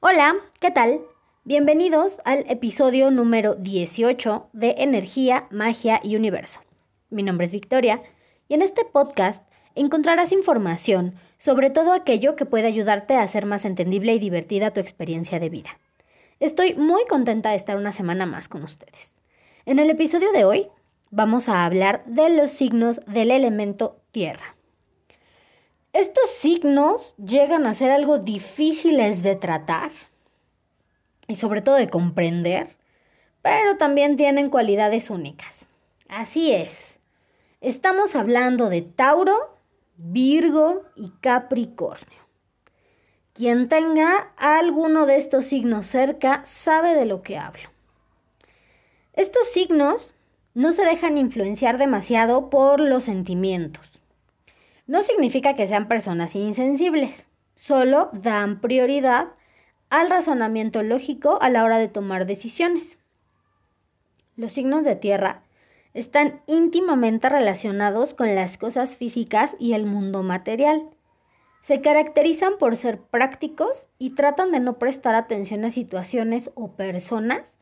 Hola, ¿qué tal? Bienvenidos al episodio número 18 de Energía, Magia y Universo. Mi nombre es Victoria y en este podcast encontrarás información sobre todo aquello que puede ayudarte a hacer más entendible y divertida tu experiencia de vida. Estoy muy contenta de estar una semana más con ustedes. En el episodio de hoy vamos a hablar de los signos del elemento tierra. Estos signos llegan a ser algo difíciles de tratar y sobre todo de comprender, pero también tienen cualidades únicas. Así es, estamos hablando de Tauro, Virgo y Capricornio. Quien tenga alguno de estos signos cerca sabe de lo que hablo. Estos signos no se dejan influenciar demasiado por los sentimientos no significa que sean personas insensibles, solo dan prioridad al razonamiento lógico a la hora de tomar decisiones. Los signos de tierra están íntimamente relacionados con las cosas físicas y el mundo material. Se caracterizan por ser prácticos y tratan de no prestar atención a situaciones o personas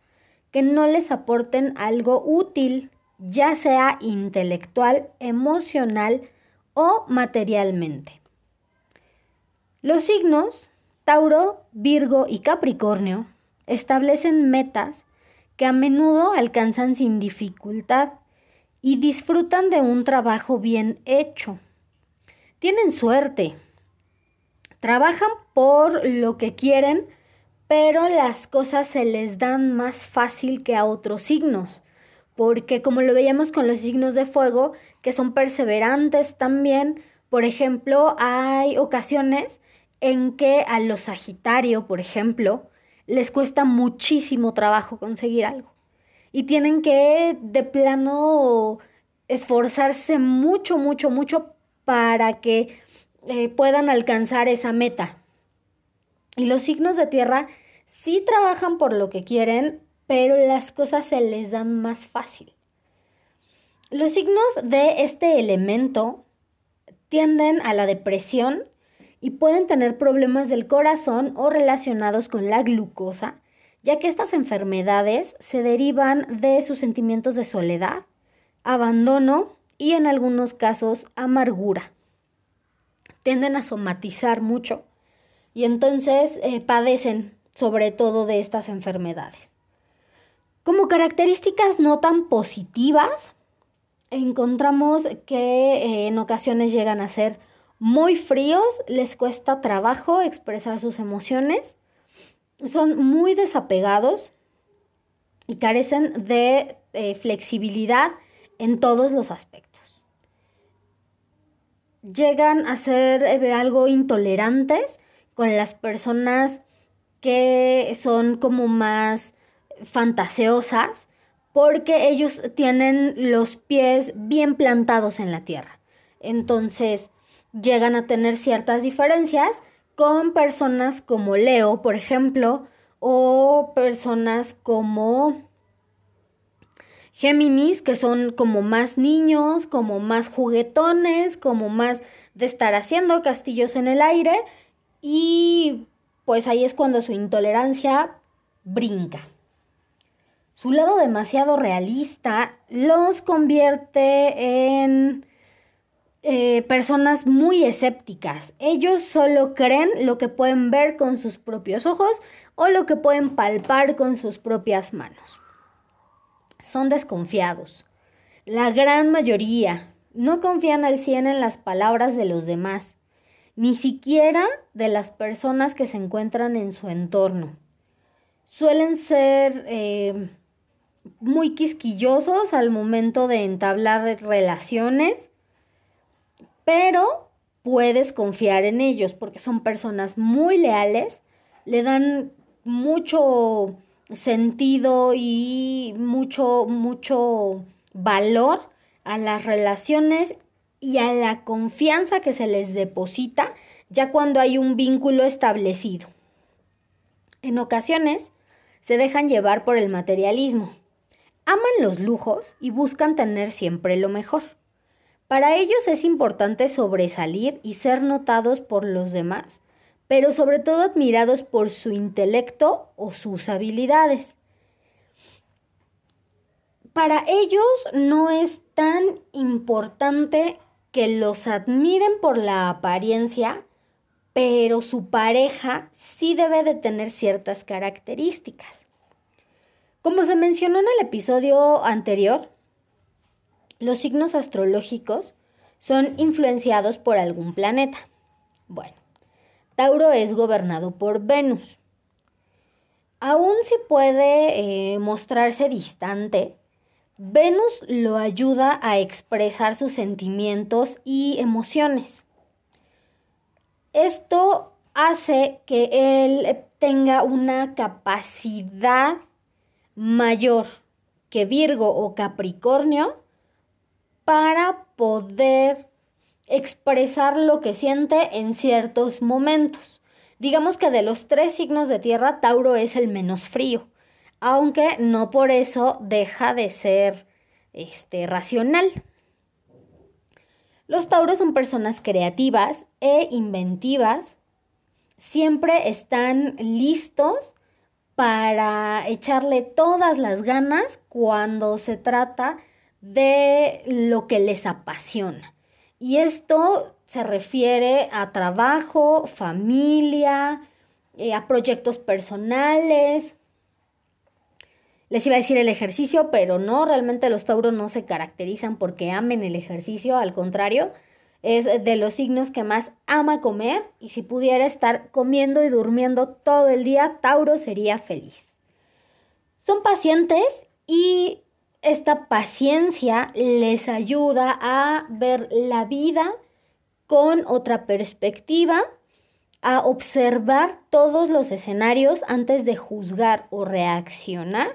que no les aporten algo útil, ya sea intelectual, emocional, o materialmente. Los signos Tauro, Virgo y Capricornio establecen metas que a menudo alcanzan sin dificultad y disfrutan de un trabajo bien hecho. Tienen suerte. Trabajan por lo que quieren, pero las cosas se les dan más fácil que a otros signos porque como lo veíamos con los signos de fuego, que son perseverantes también, por ejemplo, hay ocasiones en que a los Sagitario, por ejemplo, les cuesta muchísimo trabajo conseguir algo. Y tienen que de plano esforzarse mucho, mucho, mucho para que eh, puedan alcanzar esa meta. Y los signos de tierra sí trabajan por lo que quieren, pero las cosas se les dan más fácil. Los signos de este elemento tienden a la depresión y pueden tener problemas del corazón o relacionados con la glucosa, ya que estas enfermedades se derivan de sus sentimientos de soledad, abandono y en algunos casos amargura. Tienden a somatizar mucho y entonces eh, padecen sobre todo de estas enfermedades. Características no tan positivas, encontramos que eh, en ocasiones llegan a ser muy fríos, les cuesta trabajo expresar sus emociones, son muy desapegados y carecen de eh, flexibilidad en todos los aspectos. Llegan a ser eh, algo intolerantes con las personas que son como más fantaseosas porque ellos tienen los pies bien plantados en la tierra. Entonces llegan a tener ciertas diferencias con personas como Leo, por ejemplo, o personas como Géminis, que son como más niños, como más juguetones, como más de estar haciendo castillos en el aire y pues ahí es cuando su intolerancia brinca. Su lado demasiado realista los convierte en eh, personas muy escépticas. Ellos solo creen lo que pueden ver con sus propios ojos o lo que pueden palpar con sus propias manos. Son desconfiados. La gran mayoría no confían al 100 en las palabras de los demás, ni siquiera de las personas que se encuentran en su entorno. Suelen ser eh, muy quisquillosos al momento de entablar relaciones, pero puedes confiar en ellos porque son personas muy leales, le dan mucho sentido y mucho, mucho valor a las relaciones y a la confianza que se les deposita ya cuando hay un vínculo establecido. En ocasiones se dejan llevar por el materialismo, Aman los lujos y buscan tener siempre lo mejor. Para ellos es importante sobresalir y ser notados por los demás pero sobre todo admirados por su intelecto o sus habilidades. Para ellos no es tan importante que los admiren por la apariencia, pero su pareja sí debe de tener ciertas características. Como se mencionó en el episodio anterior, los signos astrológicos son influenciados por algún planeta. Bueno, Tauro es gobernado por Venus. Aún si puede eh, mostrarse distante, Venus lo ayuda a expresar sus sentimientos y emociones. Esto hace que él tenga una capacidad mayor que Virgo o Capricornio para poder expresar lo que siente en ciertos momentos. Digamos que de los tres signos de tierra, Tauro es el menos frío, aunque no por eso deja de ser este, racional. Los tauros son personas creativas e inventivas. Siempre están listos para echarle todas las ganas cuando se trata de lo que les apasiona. Y esto se refiere a trabajo, familia, eh, a proyectos personales. Les iba a decir el ejercicio, pero no, realmente los tauros no se caracterizan porque amen el ejercicio, al contrario, es de los signos que más ama comer y si pudiera estar comiendo y durmiendo todo el día, Tauro sería feliz. Son pacientes y esta paciencia les ayuda a ver la vida con otra perspectiva, a observar todos los escenarios antes de juzgar o reaccionar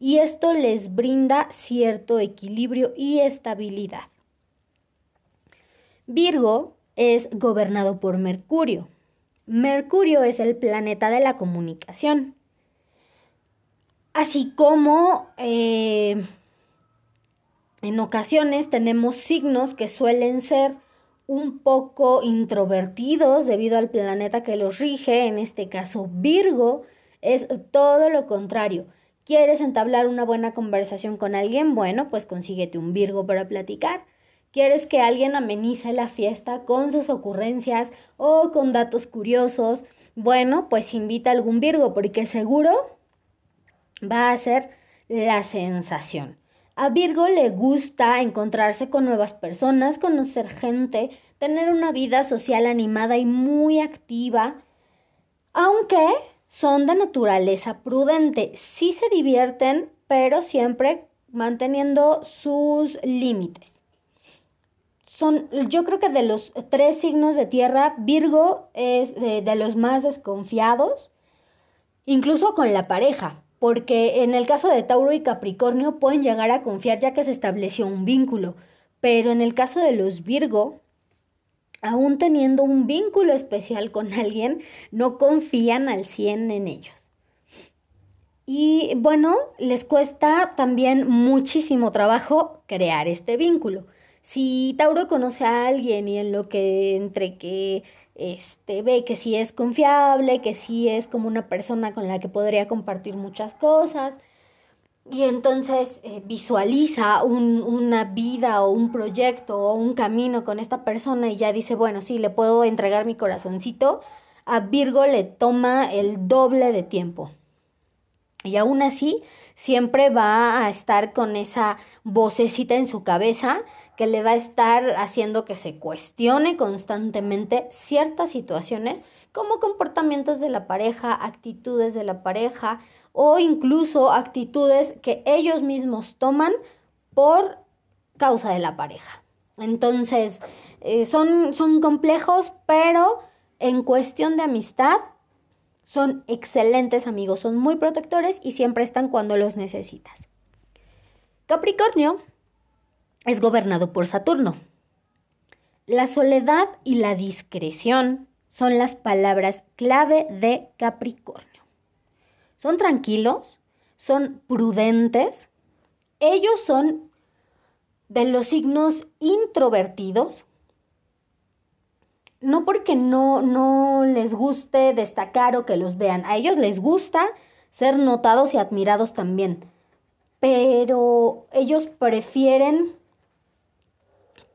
y esto les brinda cierto equilibrio y estabilidad. Virgo es gobernado por Mercurio. Mercurio es el planeta de la comunicación. Así como eh, en ocasiones tenemos signos que suelen ser un poco introvertidos debido al planeta que los rige, en este caso Virgo, es todo lo contrario. ¿Quieres entablar una buena conversación con alguien? Bueno, pues consíguete un Virgo para platicar. ¿Quieres que alguien amenice la fiesta con sus ocurrencias o con datos curiosos? Bueno, pues invita a algún Virgo porque seguro va a ser la sensación. A Virgo le gusta encontrarse con nuevas personas, conocer gente, tener una vida social animada y muy activa, aunque son de naturaleza prudente. Sí se divierten, pero siempre manteniendo sus límites. Son, yo creo que de los tres signos de tierra, Virgo es de los más desconfiados, incluso con la pareja porque en el caso de Tauro y Capricornio pueden llegar a confiar ya que se estableció un vínculo, pero en el caso de los Virgo, aún teniendo un vínculo especial con alguien, no confían al 100 en ellos. Y bueno, les cuesta también muchísimo trabajo crear este vínculo. Si Tauro conoce a alguien y en lo que entre que este, ve que sí es confiable, que sí es como una persona con la que podría compartir muchas cosas. Y entonces eh, visualiza una vida o un proyecto o un camino con esta persona y ya dice, bueno, sí, le puedo entregar mi corazoncito. A Virgo le toma el doble de tiempo. Y aún así, siempre va a estar con esa vocecita en su cabeza que le va a estar haciendo que se cuestione constantemente ciertas situaciones como comportamientos de la pareja, actitudes de la pareja o incluso actitudes que ellos mismos toman por causa de la pareja. Entonces, eh, son, son complejos, pero en cuestión de amistad son excelentes amigos, son muy protectores y siempre están cuando los necesitas. Capricornio es gobernado por Saturno. La soledad y la discreción son las palabras clave de Capricornio. Son tranquilos, son prudentes, ellos son de los signos introvertidos no porque no, no les guste destacar o que los vean, a ellos les gusta ser notados y admirados también, pero ellos prefieren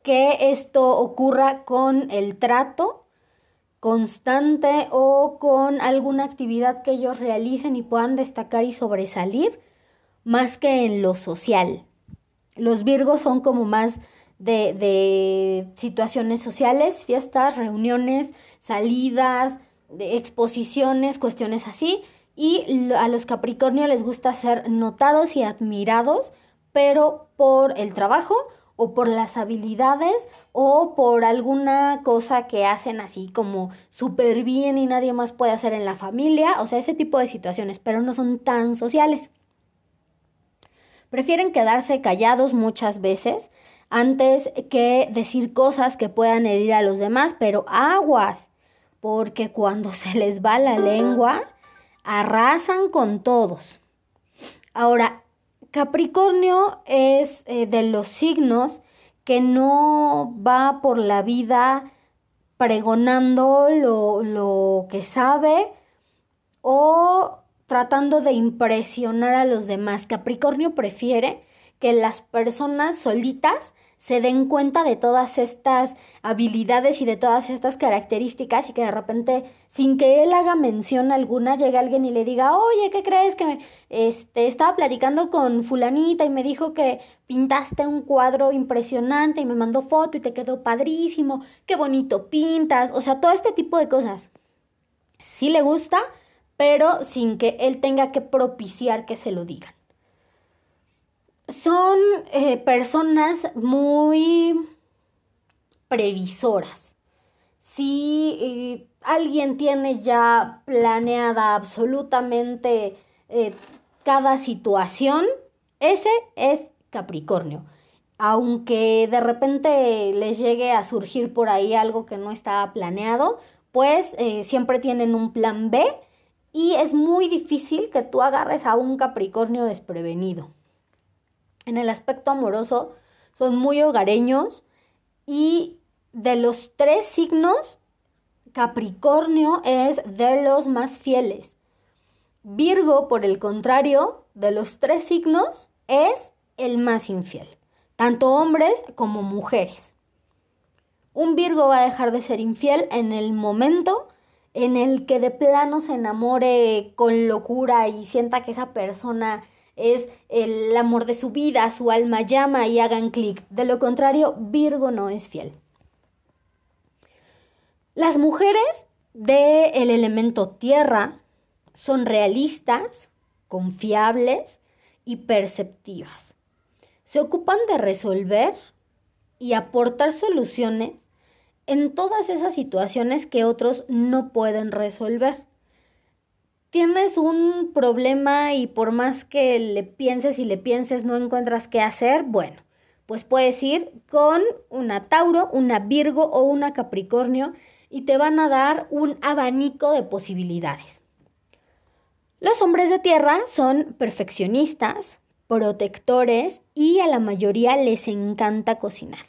que esto ocurra con el trato constante o con alguna actividad que ellos realicen y puedan destacar y sobresalir más que en lo social. Los virgos son como más de, de situaciones sociales, fiestas, reuniones, salidas, exposiciones, cuestiones así. Y a los Capricornio les gusta ser notados y admirados, pero por el trabajo o por las habilidades o por alguna cosa que hacen así como súper bien y nadie más puede hacer en la familia, o sea, ese tipo de situaciones, pero no son tan sociales. Prefieren quedarse callados muchas veces antes que decir cosas que puedan herir a los demás, pero aguas, porque cuando se les va la lengua, arrasan con todos. Ahora, Capricornio es eh, de los signos que no va por la vida pregonando lo, lo que sabe o tratando de impresionar a los demás. Capricornio prefiere que las personas solitas se den cuenta de todas estas habilidades y de todas estas características y que de repente, sin que él haga mención alguna, llegue alguien y le diga, oye, ¿qué crees que me, este, estaba platicando con fulanita y me dijo que pintaste un cuadro impresionante y me mandó foto y te quedó padrísimo, qué bonito pintas, o sea, todo este tipo de cosas. Sí le gusta, pero sin que él tenga que propiciar que se lo digan son eh, personas muy previsoras. Si eh, alguien tiene ya planeada absolutamente eh, cada situación, ese es Capricornio. Aunque de repente les llegue a surgir por ahí algo que no estaba planeado, pues siempre tienen un plan B y es muy difícil que tú agarres a un Capricornio desprevenido. En el aspecto amoroso son muy hogareños y de los tres signos, Capricornio es de los más fieles. Virgo, por el contrario, de los tres signos, es el más infiel, tanto hombres como mujeres. Un Virgo va a dejar de ser infiel en el momento en el que de plano se enamore con locura y sienta que esa persona es el amor de su vida, su alma llama y hagan clic. De lo contrario, Virgo no es fiel. Las mujeres del elemento tierra son realistas, confiables y perceptivas. Se ocupan de resolver y aportar soluciones en todas esas situaciones que otros no pueden resolver tienes un problema y por más que le pienses y le pienses no encuentras qué hacer, bueno, pues puedes ir con una Tauro, una Virgo o una Capricornio y te van a dar un abanico de posibilidades. Los hombres de tierra son perfeccionistas, protectores y a la mayoría les encanta cocinar.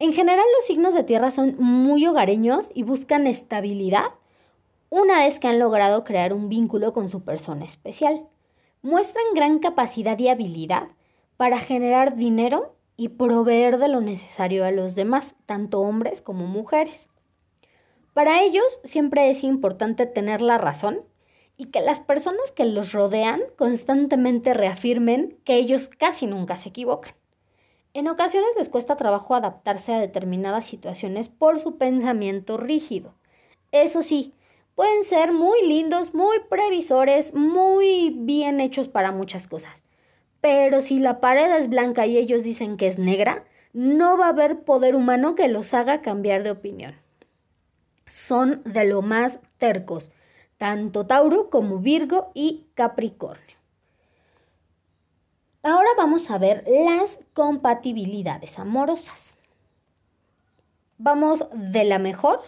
En general los signos de tierra son muy hogareños y buscan estabilidad una vez que han logrado crear un vínculo con su persona especial. Muestran gran capacidad y habilidad para generar dinero y proveer de lo necesario a los demás, tanto hombres como mujeres. Para ellos siempre es importante tener la razón y que las personas que los rodean constantemente reafirmen que ellos casi nunca se equivocan. En ocasiones les cuesta trabajo adaptarse a determinadas situaciones por su pensamiento rígido. Eso sí, pueden ser muy lindos, muy previsores, muy bien hechos para muchas cosas. Pero si la pared es blanca y ellos dicen que es negra, no va a haber poder humano que los haga cambiar de opinión. Son de lo más tercos, tanto Tauro como Virgo y Capricornio. Ahora vamos a ver las compatibilidades amorosas. Vamos de la mejor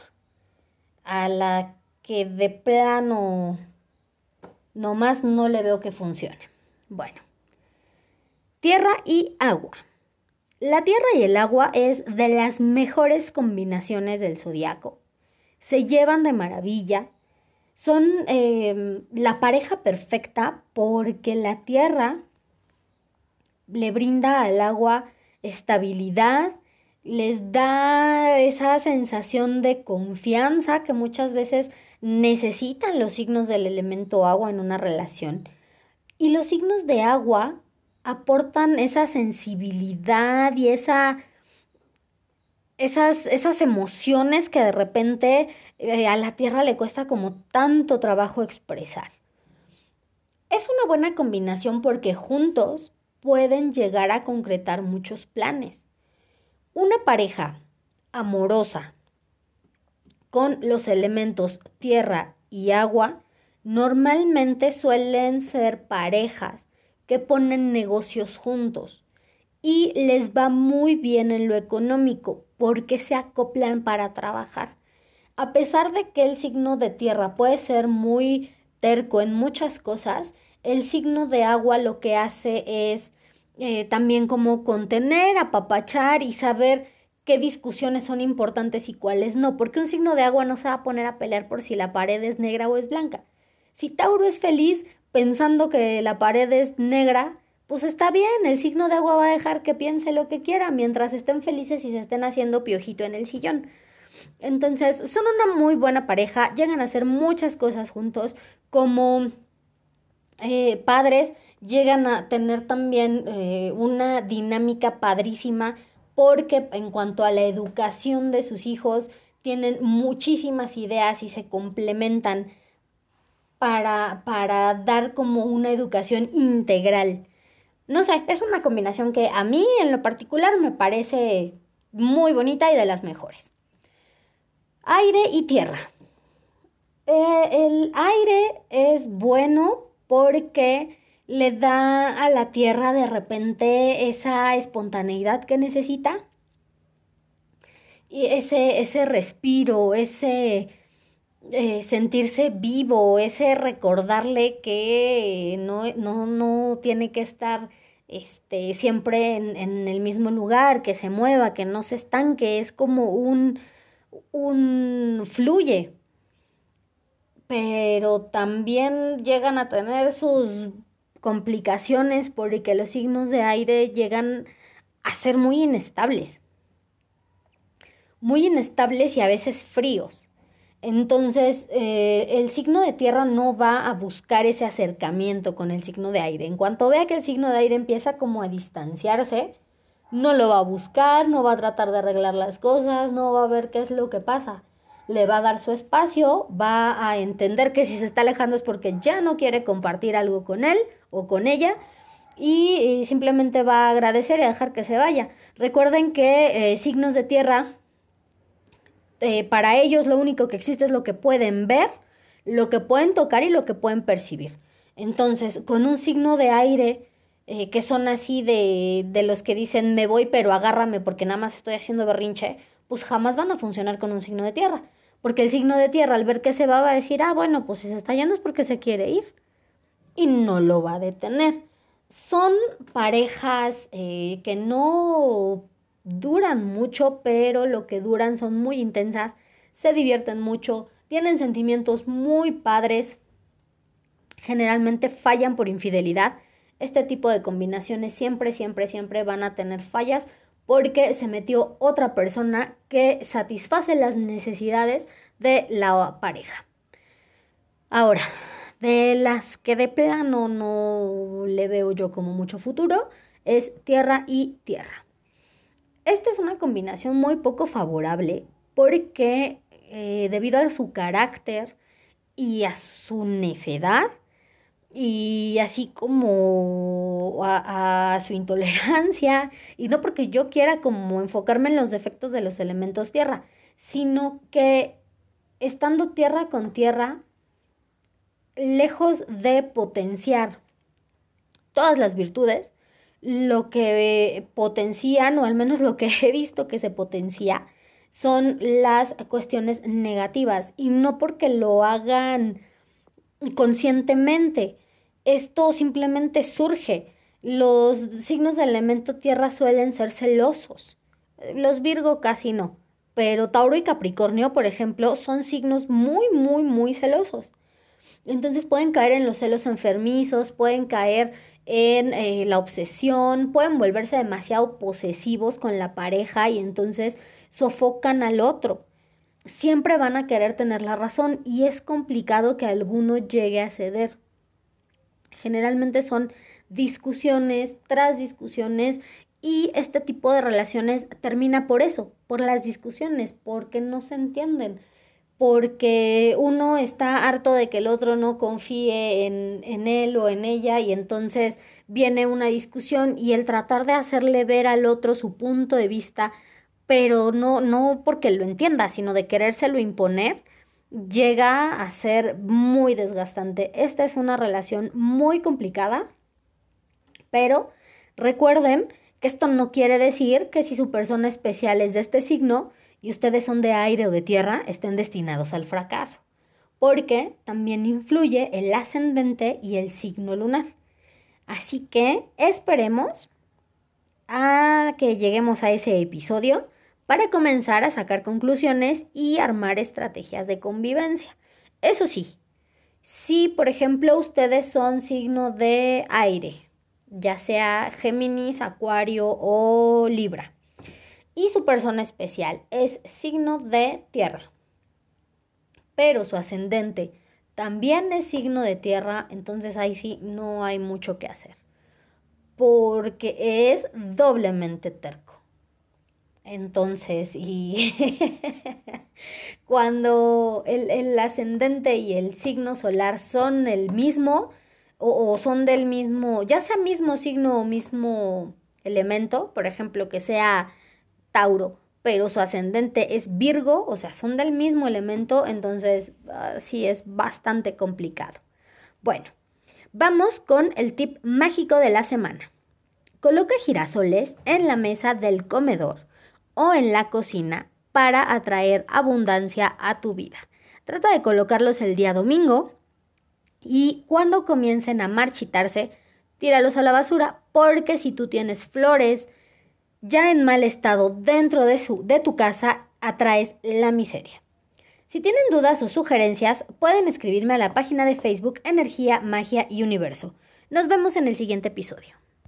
a la que de plano nomás no le veo que funcione. Bueno, tierra y agua. La tierra y el agua es de las mejores combinaciones del zodiaco. Se llevan de maravilla. Son em, la pareja perfecta porque la tierra le brinda al agua estabilidad, les da esa sensación de confianza que muchas veces necesitan los signos del elemento agua en una relación. Y los signos de agua aportan esa sensibilidad y esa, esas, esas emociones que de repente eh, a la tierra le cuesta como tanto trabajo expresar. Es una buena combinación porque juntos pueden llegar a concretar muchos planes. Una pareja amorosa con los elementos tierra y agua normalmente suelen ser parejas que ponen negocios juntos y les va muy bien en lo económico porque se acoplan para trabajar. A pesar de que el signo de tierra puede ser muy terco en muchas cosas, el signo de agua lo que hace es eh, también como contener, apapachar y saber qué discusiones son importantes y cuáles no, porque un signo de agua no se va a poner a pelear por si la pared es negra o es blanca. Si Tauro es feliz, pensando que la pared es negra, pues está bien, el signo de agua va a dejar que piense lo que quiera mientras estén felices y se estén haciendo piojito en el sillón. Entonces, son una muy buena pareja, llegan a hacer muchas cosas juntos, como eh, padres, llegan a tener también eh, una dinámica padrísima porque en cuanto a la educación de sus hijos, tienen muchísimas ideas y se complementan para, para dar como una educación integral. No sé, es una combinación que a mí en lo particular me parece muy bonita y de las mejores. Aire y tierra. Eh, el aire es bueno porque le da a la tierra de repente esa espontaneidad que necesita. Y ese, ese respiro, ese, eh, sentirse vivo, ese recordarle que no, no, no tiene que estar este, siempre en, en, el mismo lugar, que se mueva, que no se estanque, es como un, un fluye. Pero también llegan a tener sus complicaciones porque los signos de aire llegan a ser muy inestables. Muy inestables y a veces fríos. Entonces, eh, el signo de tierra no va a buscar ese acercamiento con el signo de aire. En cuanto vea que el signo de aire empieza como a distanciarse, no lo va a buscar, no va a tratar de arreglar las cosas, no va a ver qué es lo que pasa. Le va a dar su espacio, va a entender que si se está alejando es porque ya no quiere compartir algo con él o con ella y, simplemente va a agradecer y a dejar que se vaya. Recuerden que eh, signos de tierra eh, para ellos lo único que existe es lo que pueden ver, lo que pueden tocar y lo que pueden percibir. Entonces, con un signo de aire, eh, que son así de, de los que dicen me voy pero agárrame porque nada más estoy haciendo berrinche, pues jamás van a funcionar con un signo de tierra. Porque el signo de tierra al ver que se va va a decir, ah, bueno, pues si se está yendo es porque se quiere ir. Y no lo va a detener. Son parejas eh, que no duran mucho, pero lo que duran son muy intensas, se divierten mucho, tienen sentimientos muy padres, generalmente fallan por infidelidad. Este tipo de combinaciones siempre, siempre, siempre van a tener fallas porque se metió otra persona que satisface las necesidades de la pareja. Ahora, de las que de plano no le veo yo como mucho futuro, es tierra y tierra. Esta es una combinación muy poco favorable porque eh, debido a su carácter y a su necedad y así como a, a, su intolerancia y no porque yo quiera como enfocarme en los defectos de los elementos tierra, sino que estando tierra con tierra, lejos de potenciar todas las virtudes, lo que potencian, o al menos lo que he visto que se potencia, son las cuestiones negativas y no porque lo hagan conscientemente. Esto simplemente surge. Los signos de elemento tierra suelen ser celosos. Los Virgo casi no. Pero Tauro y Capricornio, por ejemplo, son signos muy, muy, muy celosos. Entonces pueden caer en los celos enfermizos, pueden caer en eh, la obsesión, pueden volverse demasiado posesivos con la pareja y entonces sofocan al otro. Siempre van a querer tener la razón y es complicado que alguno llegue a ceder. Generalmente son discusiones tras discusiones y este tipo de relaciones termina por eso, por las discusiones, porque no se entienden, porque uno está harto de que el otro no confíe en, en, él o en ella y entonces viene una discusión y el tratar de hacerle ver al otro su punto de vista, pero no, no porque lo entienda, sino de querérselo imponer, llega a ser muy desgastante. Esta es una relación muy complicada, pero recuerden que esto no quiere decir que si su persona especial es de este signo y ustedes son de aire o de tierra, estén destinados al fracaso, porque también influye el ascendente y el signo lunar. Así que esperemos a que lleguemos a ese episodio para comenzar a sacar conclusiones y armar estrategias de convivencia. Eso sí, si por ejemplo ustedes son signo de aire, ya sea Géminis, Acuario o Libra. Y su persona especial es signo de tierra. Pero su ascendente también es signo de tierra, entonces ahí sí no hay mucho que hacer. Porque es doblemente terco. Entonces, y cuando el, el ascendente y el signo solar son el mismo, o, son del mismo, ya sea mismo signo o mismo elemento, por ejemplo, que sea Tauro, pero su ascendente es Virgo, o sea, son del mismo elemento, entonces uh, sí es bastante complicado. Bueno, vamos con el tip mágico de la semana. Coloca girasoles en la mesa del comedor o en la cocina para atraer abundancia a tu vida. Trata de colocarlos el día domingo y cuando comiencen a marchitarse, tíralos a la basura porque si tú tienes flores ya en mal estado dentro de, su, de tu casa, atraes la miseria. Si tienen dudas o sugerencias, pueden escribirme a la página de Facebook Energía, Magia y Universo. Nos vemos en el siguiente episodio.